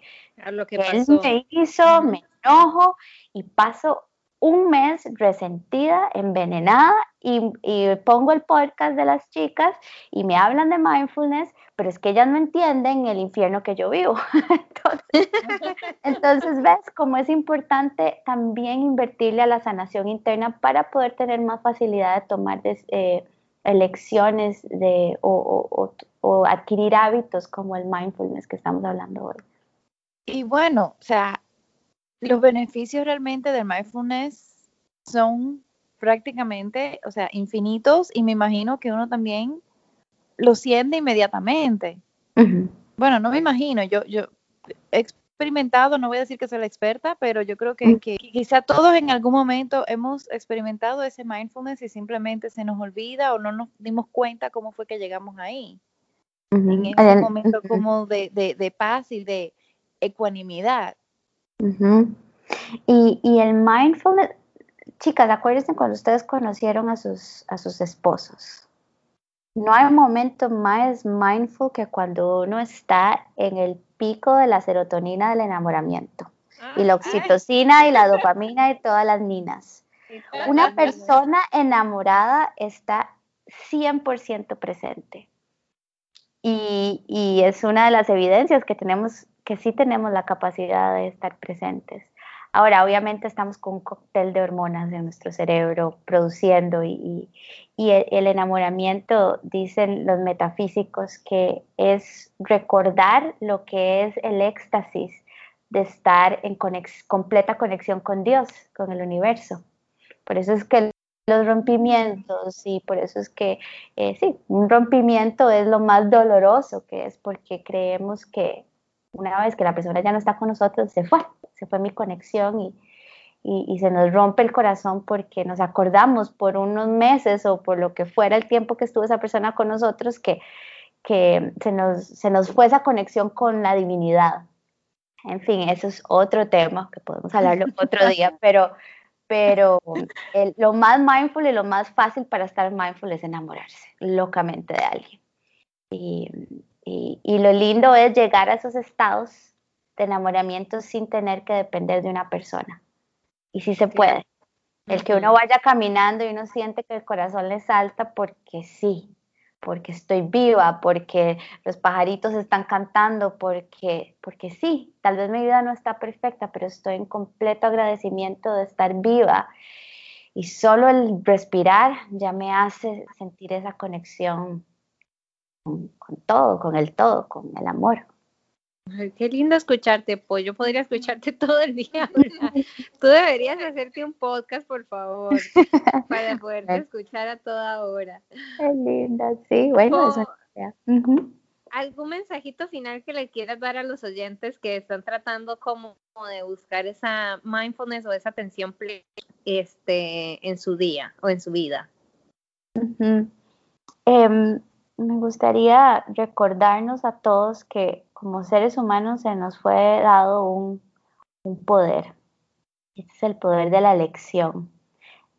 lo que él me hizo, me enojo y paso un mes resentida, envenenada y, y, pongo el podcast de las chicas y me hablan de mindfulness, pero es que ellas no entienden el infierno que yo vivo. [LAUGHS] entonces, ves cómo es importante también invertirle a la sanación interna para poder tener más facilidad de tomar eh, elecciones de, o, o adquirir hábitos como el mindfulness que estamos hablando hoy. Y bueno, o sea, los beneficios realmente del mindfulness son prácticamente, o sea, infinitos y me imagino que uno también lo siente inmediatamente. Bueno, no me imagino, yo, yo he experimentado, no voy a decir que soy la experta, pero yo creo que, que, quizá todos en algún momento hemos experimentado ese mindfulness y simplemente se nos olvida o no nos dimos cuenta cómo fue que llegamos ahí. En ese momento [LAUGHS] como de, de, de paz y de ecuanimidad y, el mindfulness, chicas, acuérdense cuando ustedes conocieron a sus, a sus esposos. No hay momento más mindful que cuando uno está en el pico de la serotonina del enamoramiento. y la oxitocina y la dopamina y todas las ninas. Una persona enamorada está 100% presente. Y, es una de las evidencias que tenemos que sí tenemos la capacidad de estar presentes. Ahora, obviamente estamos con un cóctel de hormonas en nuestro cerebro produciendo y, el, enamoramiento, dicen los metafísicos, que es recordar lo que es el éxtasis de estar en completa conexión con Dios, con el universo. Por eso es que los rompimientos y por eso es que, eh, sí, un rompimiento es lo más doloroso que es porque creemos que una vez que la persona ya no está con nosotros, se fue, se fue mi conexión y, y, se nos rompe el corazón porque nos acordamos por unos meses o por lo que fuera el tiempo que estuvo esa persona con nosotros que, que se, nos, se nos fue esa conexión con la divinidad. En fin, eso es otro tema que podemos hablarlo otro día, [LAUGHS] pero, pero lo más mindful y lo más fácil para estar mindful es enamorarse locamente de alguien. Y, y, lo lindo es llegar a esos estados de enamoramiento sin tener que depender de una persona. Y sí se puede. El que uno vaya caminando y uno siente que el corazón le salta porque sí, porque estoy viva, porque los pajaritos están cantando, porque, porque sí, tal vez mi vida no está perfecta, pero estoy en completo agradecimiento de estar viva. Y solo el respirar ya me hace sentir esa conexión con, con todo, con el todo, con el amor qué lindo escucharte, pues yo podría escucharte [LAUGHS] todo el día. [LAUGHS] Tú deberías hacerte un podcast, por favor, para poderte escuchar a toda hora. Qué linda, sí, bueno, eso ¿Algún mensajito final que le quieras dar a los oyentes que están tratando como de buscar esa mindfulness o esa atención este, en su día o en su vida? Em, me gustaría recordarnos a todos que como seres humanos se nos fue dado un, poder. Este es el poder de la elección.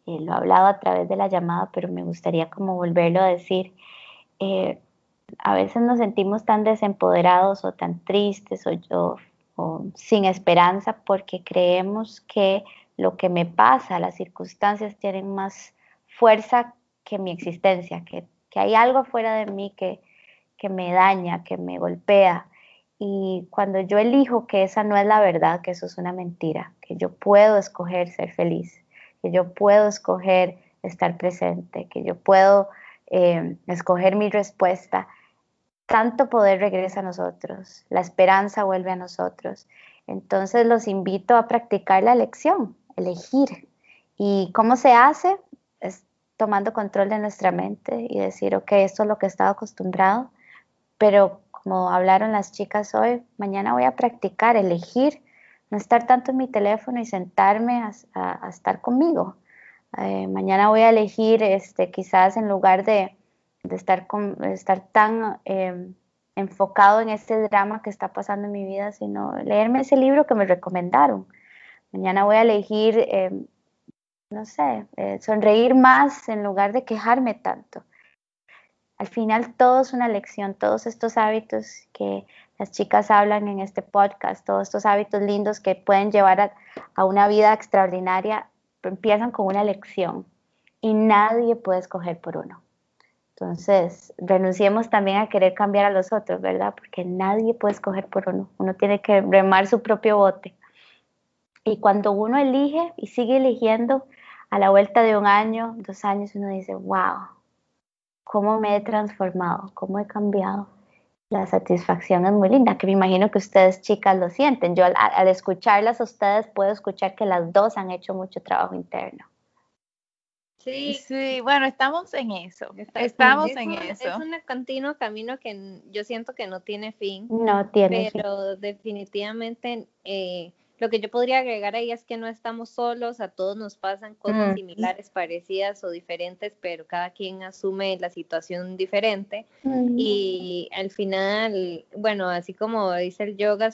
Eh, lo he hablado a través de la llamada, pero me gustaría como volverlo a decir. Eh, a veces nos sentimos tan desempoderados o tan tristes o, o sin esperanza porque creemos que lo que me pasa, las circunstancias tienen más fuerza que mi existencia, que, que hay algo fuera de mí que, que me daña, que me golpea. Y cuando yo elijo que esa no es la verdad, que eso es una mentira, que yo puedo escoger ser feliz, que yo puedo escoger estar presente, que yo puedo eh, escoger mi respuesta, tanto poder regresa a nosotros, la esperanza vuelve a nosotros. Entonces los invito a practicar la elección, elegir. ¿Y cómo se hace? Tomando control de nuestra mente y decir, ok, esto es lo que he estado acostumbrado, pero como hablaron las chicas hoy, mañana voy a practicar, elegir, no estar tanto en mi teléfono y sentarme a, estar conmigo. Eh, mañana voy a elegir, este, quizás en lugar de, estar tan em, enfocado en este drama que está pasando en mi vida, sino leerme ese libro que me recomendaron. Mañana voy a elegir, em, no sé, eh, sonreír más en lugar de quejarme tanto. Al final todo es una lección, todos estos hábitos que las chicas hablan en este podcast, todos estos hábitos lindos que pueden llevar a, una vida extraordinaria, empiezan con una lección y nadie puede escoger por uno. Entonces, renunciemos también a querer cambiar a los otros, ¿verdad? Porque nadie puede escoger por uno. Uno tiene que remar su propio bote. Y cuando uno elige y sigue eligiendo, a la vuelta de un año, dos años, uno dice, wow, cómo me he transformado, cómo he cambiado. La satisfacción es muy linda, que me imagino que ustedes chicas lo sienten. Yo al, escucharlas a ustedes puedo escuchar que las dos han hecho mucho trabajo interno. Sí, sí, bueno, estamos en eso, estamos en eso. Es un continuo camino que yo siento que no tiene fin. No tiene pero definitivamente eh, lo que yo podría agregar ahí es que no estamos solos, a todos nos pasan cosas similares, parecidas o diferentes, pero cada quien asume la situación diferente. Y al final, bueno, así como dice el yoga,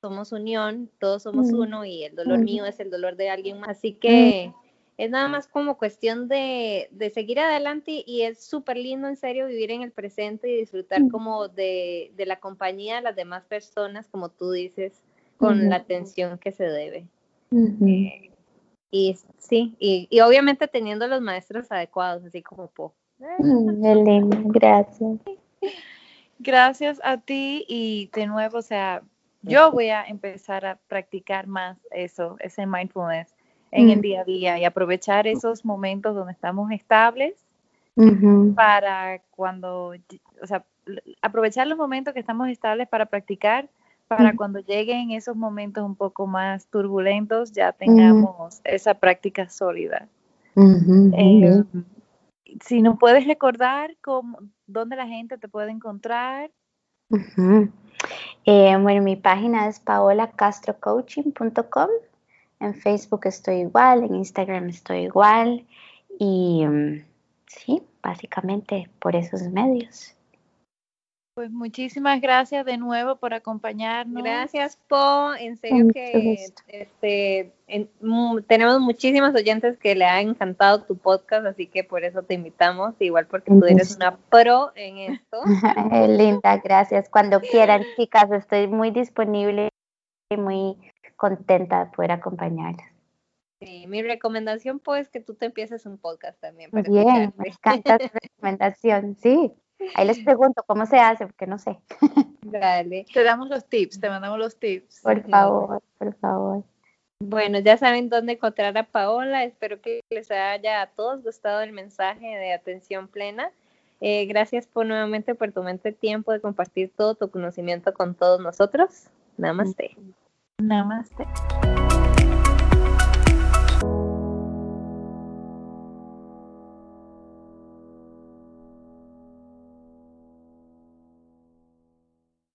somos unión, todos somos uno y el dolor mío es el dolor de alguien más. Así que es nada más como cuestión de, de seguir adelante y es súper lindo en serio vivir en el presente y disfrutar como de, de la compañía de las demás personas, como tú dices con la atención que se debe. Eh, y sí, y, obviamente teniendo los maestros adecuados, así como Po. Mm, gracias. [LAUGHS] Gracias a ti y de nuevo, o sea, yo voy a empezar a practicar más eso, ese mindfulness en el día a día y aprovechar esos momentos donde estamos estables para cuando, o sea, aprovechar los momentos que estamos estables para practicar para cuando lleguen esos momentos un poco más turbulentos ya tengamos esa práctica sólida. Eh, si nos puedes recordar cómo, dónde la gente te puede encontrar. Eh, bueno, mi página es paolacastrocoaching.com. En Facebook estoy igual, en Instagram estoy igual. Y mm, sí, básicamente por esos medios. Pues muchísimas gracias de nuevo por acompañarnos. Gracias, Po. En serio que este, tenemos muchísimos oyentes que le ha encantado tu podcast, así que por eso te invitamos, igual porque tú eres una pro en esto. [LAUGHS] Linda, gracias. Cuando quieran, chicas, estoy muy disponible y muy contenta de poder acompañarlas. Sí, mi recomendación pues que tú te empieces un podcast también. Bien, me encanta tu recomendación, sí. Ahí les pregunto cómo se hace, porque no sé. [LAUGHS] Dale. Te damos los tips, te mandamos los tips. Por favor, por favor. Bueno, ya saben dónde encontrar a Paola. Espero que les haya a todos gustado el mensaje de atención plena. Eh, gracias por nuevamente por tu mente tiempo de compartir todo tu conocimiento con todos nosotros. Namaste. Namaste.